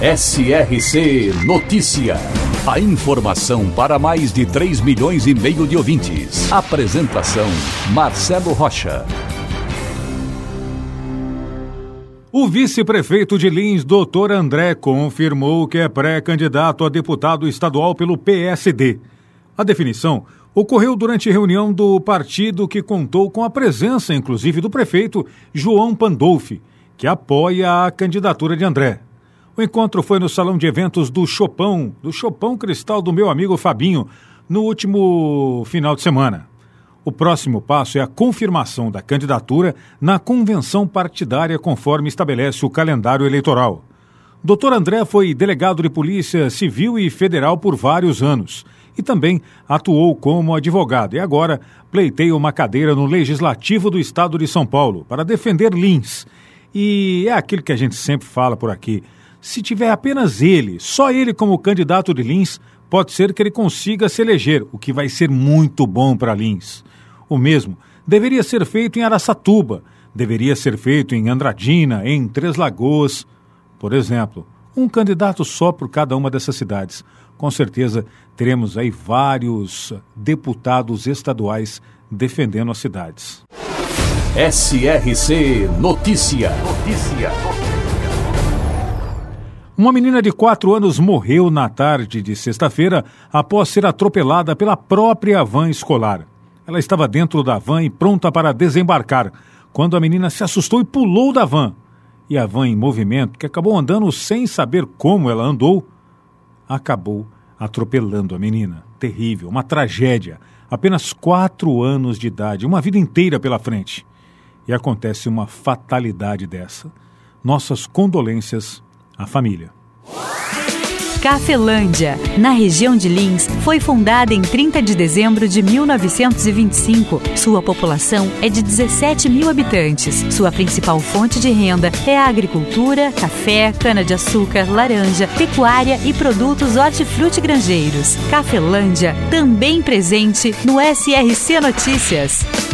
SRC Notícia. A informação para mais de 3 milhões e meio de ouvintes. Apresentação Marcelo Rocha. O vice-prefeito de Lins, doutor André, confirmou que é pré-candidato a deputado estadual pelo PSD. A definição ocorreu durante reunião do partido que contou com a presença, inclusive, do prefeito João Pandolfi, que apoia a candidatura de André. O encontro foi no salão de eventos do Chopão, do Chopão Cristal do meu amigo Fabinho, no último final de semana. O próximo passo é a confirmação da candidatura na convenção partidária conforme estabelece o calendário eleitoral. Dr. André foi delegado de Polícia Civil e Federal por vários anos e também atuou como advogado e agora pleiteia uma cadeira no Legislativo do Estado de São Paulo para defender Lins. E é aquilo que a gente sempre fala por aqui. Se tiver apenas ele, só ele como candidato de Lins, pode ser que ele consiga se eleger, o que vai ser muito bom para Lins. O mesmo deveria ser feito em Araçatuba, deveria ser feito em Andradina, em Três Lagoas. Por exemplo, um candidato só por cada uma dessas cidades com certeza teremos aí vários deputados estaduais defendendo as cidades. SRC Notícia. Notícia. Uma menina de quatro anos morreu na tarde de sexta-feira após ser atropelada pela própria van escolar. Ela estava dentro da van e pronta para desembarcar, quando a menina se assustou e pulou da van. E a van em movimento, que acabou andando sem saber como ela andou, acabou atropelando a menina. Terrível, uma tragédia. Apenas quatro anos de idade, uma vida inteira pela frente. E acontece uma fatalidade dessa. Nossas condolências à família. Cafelândia, na região de Lins, foi fundada em 30 de dezembro de 1925. Sua população é de 17 mil habitantes. Sua principal fonte de renda é a agricultura, café, cana-de-açúcar, laranja, pecuária e produtos hortifruti-grangeiros. Cafelândia, também presente no SRC Notícias.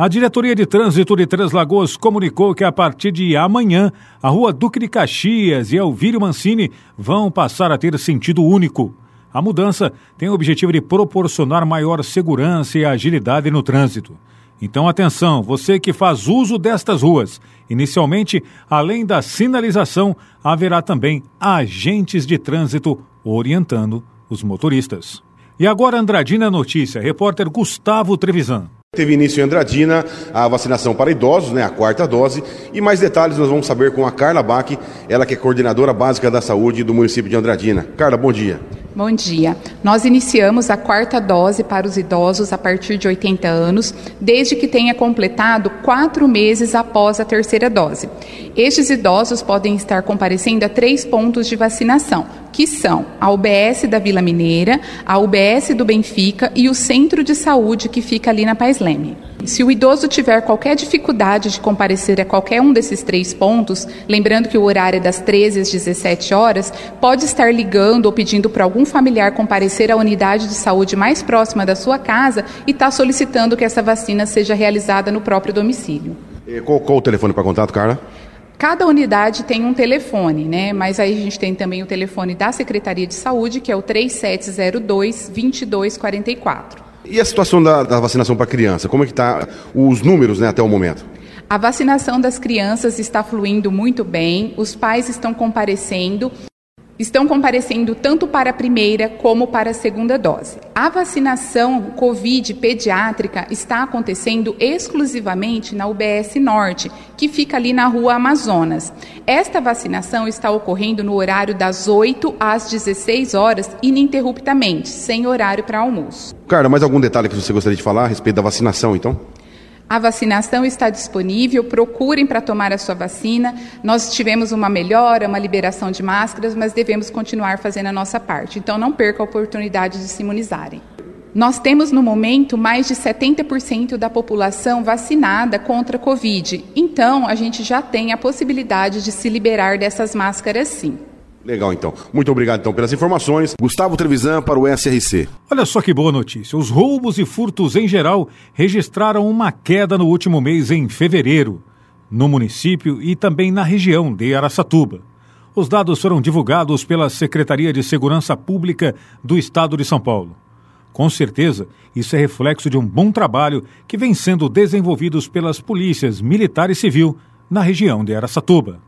A Diretoria de Trânsito de Três Lagoas comunicou que a partir de amanhã a Rua Duque de Caxias e Elvírio Mancini vão passar a ter sentido único. A mudança tem o objetivo de proporcionar maior segurança e agilidade no trânsito. Então, atenção, você que faz uso destas ruas. Inicialmente, além da sinalização, haverá também agentes de trânsito orientando os motoristas. E agora, Andradina Notícia, repórter Gustavo Trevisan. Teve início em Andradina a vacinação para idosos, né, a quarta dose. E mais detalhes nós vamos saber com a Carla Bach, ela que é coordenadora básica da saúde do município de Andradina. Carla, bom dia. Bom dia. Nós iniciamos a quarta dose para os idosos a partir de 80 anos, desde que tenha completado quatro meses após a terceira dose. Estes idosos podem estar comparecendo a três pontos de vacinação, que são a UBS da Vila Mineira, a UBS do Benfica e o Centro de Saúde que fica ali na Pais Leme. Se o idoso tiver qualquer dificuldade de comparecer a qualquer um desses três pontos, lembrando que o horário é das 13 às 17 horas, pode estar ligando ou pedindo para algum familiar comparecer à unidade de saúde mais próxima da sua casa e está solicitando que essa vacina seja realizada no próprio domicílio. Qual, qual o telefone para contato, Carla? Cada unidade tem um telefone, né? Mas aí a gente tem também o telefone da Secretaria de Saúde, que é o 3702 2244. E a situação da, da vacinação para criança? Como é que está os números né, até o momento? A vacinação das crianças está fluindo muito bem, os pais estão comparecendo estão comparecendo tanto para a primeira como para a segunda dose. A vacinação Covid pediátrica está acontecendo exclusivamente na UBS Norte, que fica ali na Rua Amazonas. Esta vacinação está ocorrendo no horário das 8 às 16 horas, ininterruptamente, sem horário para almoço. Cara, mais algum detalhe que você gostaria de falar a respeito da vacinação, então? A vacinação está disponível, procurem para tomar a sua vacina. Nós tivemos uma melhora, uma liberação de máscaras, mas devemos continuar fazendo a nossa parte. Então não perca a oportunidade de se imunizarem. Nós temos no momento mais de 70% da população vacinada contra a Covid. Então, a gente já tem a possibilidade de se liberar dessas máscaras sim. Legal, então. Muito obrigado, então, pelas informações. Gustavo Trevisan para o SRC. Olha só que boa notícia. Os roubos e furtos em geral registraram uma queda no último mês, em fevereiro, no município e também na região de Araçatuba. Os dados foram divulgados pela Secretaria de Segurança Pública do Estado de São Paulo. Com certeza, isso é reflexo de um bom trabalho que vem sendo desenvolvido pelas polícias militar e civil na região de Araçatuba.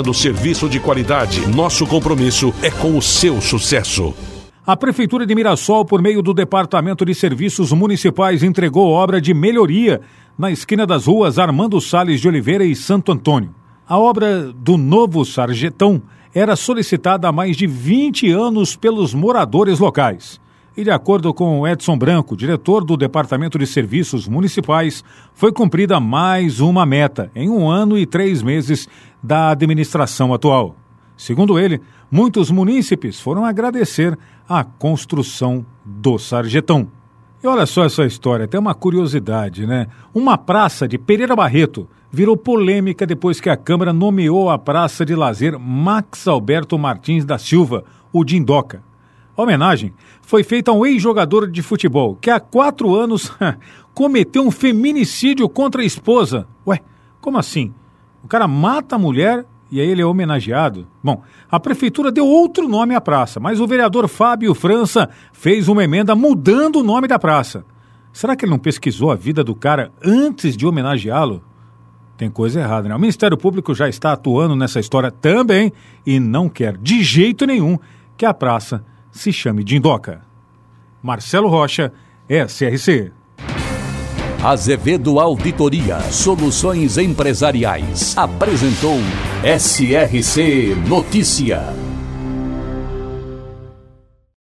oferecendo serviço de qualidade. Nosso compromisso é com o seu sucesso. A Prefeitura de Mirassol, por meio do Departamento de Serviços Municipais, entregou obra de melhoria na esquina das ruas Armando Sales de Oliveira e Santo Antônio. A obra do novo Sarjetão era solicitada há mais de 20 anos pelos moradores locais. E, de acordo com Edson Branco, diretor do Departamento de Serviços Municipais, foi cumprida mais uma meta em um ano e três meses da administração atual. Segundo ele, muitos munícipes foram agradecer a construção do Sarjetão. E olha só essa história, tem uma curiosidade, né? Uma praça de Pereira Barreto virou polêmica depois que a Câmara nomeou a praça de lazer Max Alberto Martins da Silva, o Dindoca. A homenagem foi feita a um ex-jogador de futebol que há quatro anos cometeu um feminicídio contra a esposa. Ué, como assim? O cara mata a mulher e aí ele é homenageado? Bom, a prefeitura deu outro nome à praça, mas o vereador Fábio França fez uma emenda mudando o nome da praça. Será que ele não pesquisou a vida do cara antes de homenageá-lo? Tem coisa errada, né? O Ministério Público já está atuando nessa história também e não quer de jeito nenhum que a praça se chame Dindoca. Marcelo Rocha, SRC. Azevedo Auditoria Soluções Empresariais apresentou SRC Notícia.